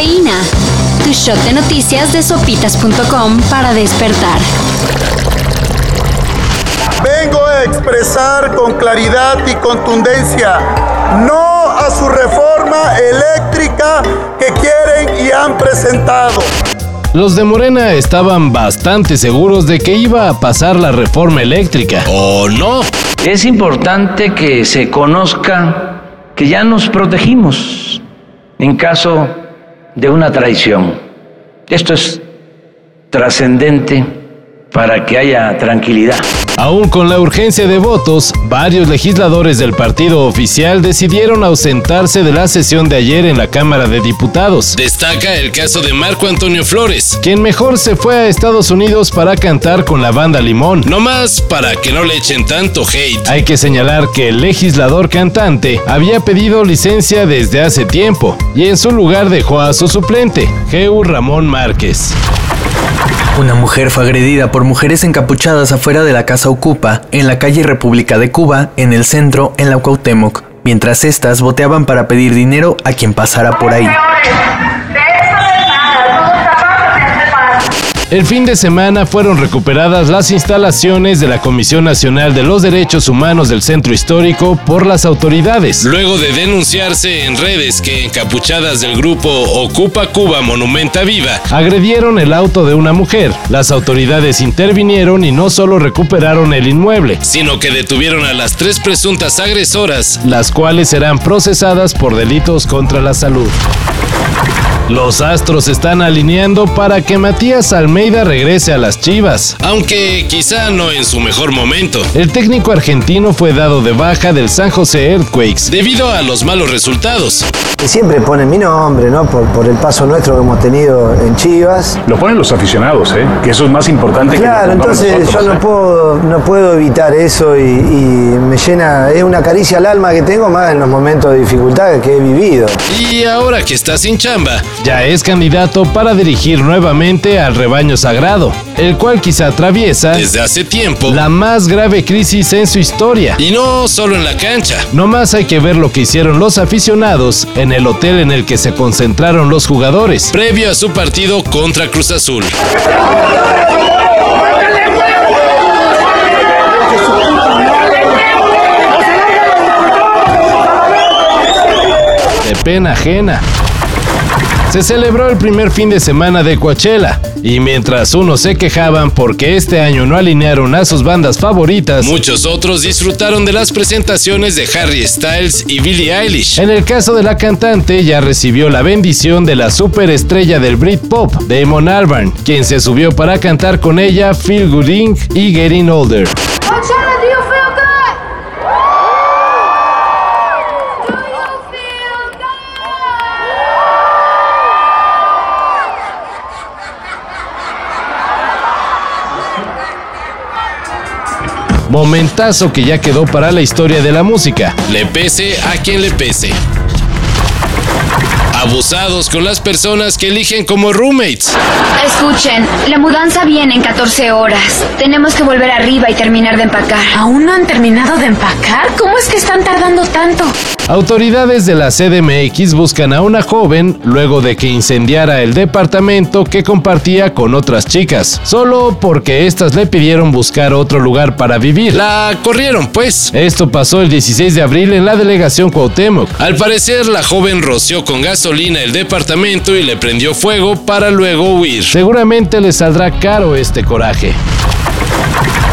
Cafeína. Tu shot de noticias de sopitas.com para despertar. Vengo a expresar con claridad y contundencia no a su reforma eléctrica que quieren y han presentado. Los de Morena estaban bastante seguros de que iba a pasar la reforma eléctrica. ¿O no? Es importante que se conozca que ya nos protegimos en caso de una traición. Esto es trascendente para que haya tranquilidad. Aún con la urgencia de votos, varios legisladores del partido oficial decidieron ausentarse de la sesión de ayer en la Cámara de Diputados. Destaca el caso de Marco Antonio Flores, quien mejor se fue a Estados Unidos para cantar con la banda Limón. No más para que no le echen tanto hate. Hay que señalar que el legislador cantante había pedido licencia desde hace tiempo y en su lugar dejó a su suplente, Geu Ramón Márquez. Una mujer fue agredida por mujeres encapuchadas afuera de la casa Ocupa, en la calle República de Cuba, en el centro, en la Cuauhtémoc, mientras estas boteaban para pedir dinero a quien pasara por ahí. El fin de semana fueron recuperadas las instalaciones de la Comisión Nacional de los Derechos Humanos del Centro Histórico por las autoridades, luego de denunciarse en redes que encapuchadas del grupo Ocupa Cuba Monumenta Viva agredieron el auto de una mujer. Las autoridades intervinieron y no solo recuperaron el inmueble, sino que detuvieron a las tres presuntas agresoras, las cuales serán procesadas por delitos contra la salud. Los astros están alineando para que Matías Almeida regrese a las Chivas, aunque quizá no en su mejor momento. El técnico argentino fue dado de baja del San José Earthquakes debido a los malos resultados. Siempre ponen mi nombre, ¿no? Por, por el paso nuestro que hemos tenido en Chivas. Lo ponen los aficionados, ¿eh? Que eso es más importante Claro, que pongamos entonces yo no ¿eh? puedo, no puedo evitar eso y, y me llena, es una caricia al alma que tengo más en los momentos de dificultad que he vivido. Y ahora que está sin chamba, ya es candidato para dirigir nuevamente al rebaño sagrado, el cual quizá atraviesa desde hace tiempo la más grave crisis en su historia. Y no solo en la cancha. Nomás hay que ver lo que hicieron los aficionados en el hotel en el que se concentraron los jugadores, previo a su partido contra Cruz Azul. de pena ajena. Se celebró el primer fin de semana de Coachella y mientras unos se quejaban porque este año no alinearon a sus bandas favoritas, muchos otros disfrutaron de las presentaciones de Harry Styles y Billie Eilish. En el caso de la cantante ya recibió la bendición de la superestrella del Britpop, Damon Albarn, quien se subió para cantar con ella Feel Good Inc. y Getting Older. Coachella, do you feel good? Do you feel good? Momentazo que ya quedó para la historia de la música. Le pese a quien le pese. Abusados con las personas que eligen como roommates. Escuchen, la mudanza viene en 14 horas. Tenemos que volver arriba y terminar de empacar. ¿Aún no han terminado de empacar? ¿Cómo es que están tardando tanto? Autoridades de la CDMX buscan a una joven luego de que incendiara el departamento que compartía con otras chicas, solo porque éstas le pidieron buscar otro lugar para vivir. La corrieron, pues. Esto pasó el 16 de abril en la delegación Cuauhtémoc. Al parecer, la joven roció con gasolina el departamento y le prendió fuego para luego huir. Seguramente le saldrá caro este coraje.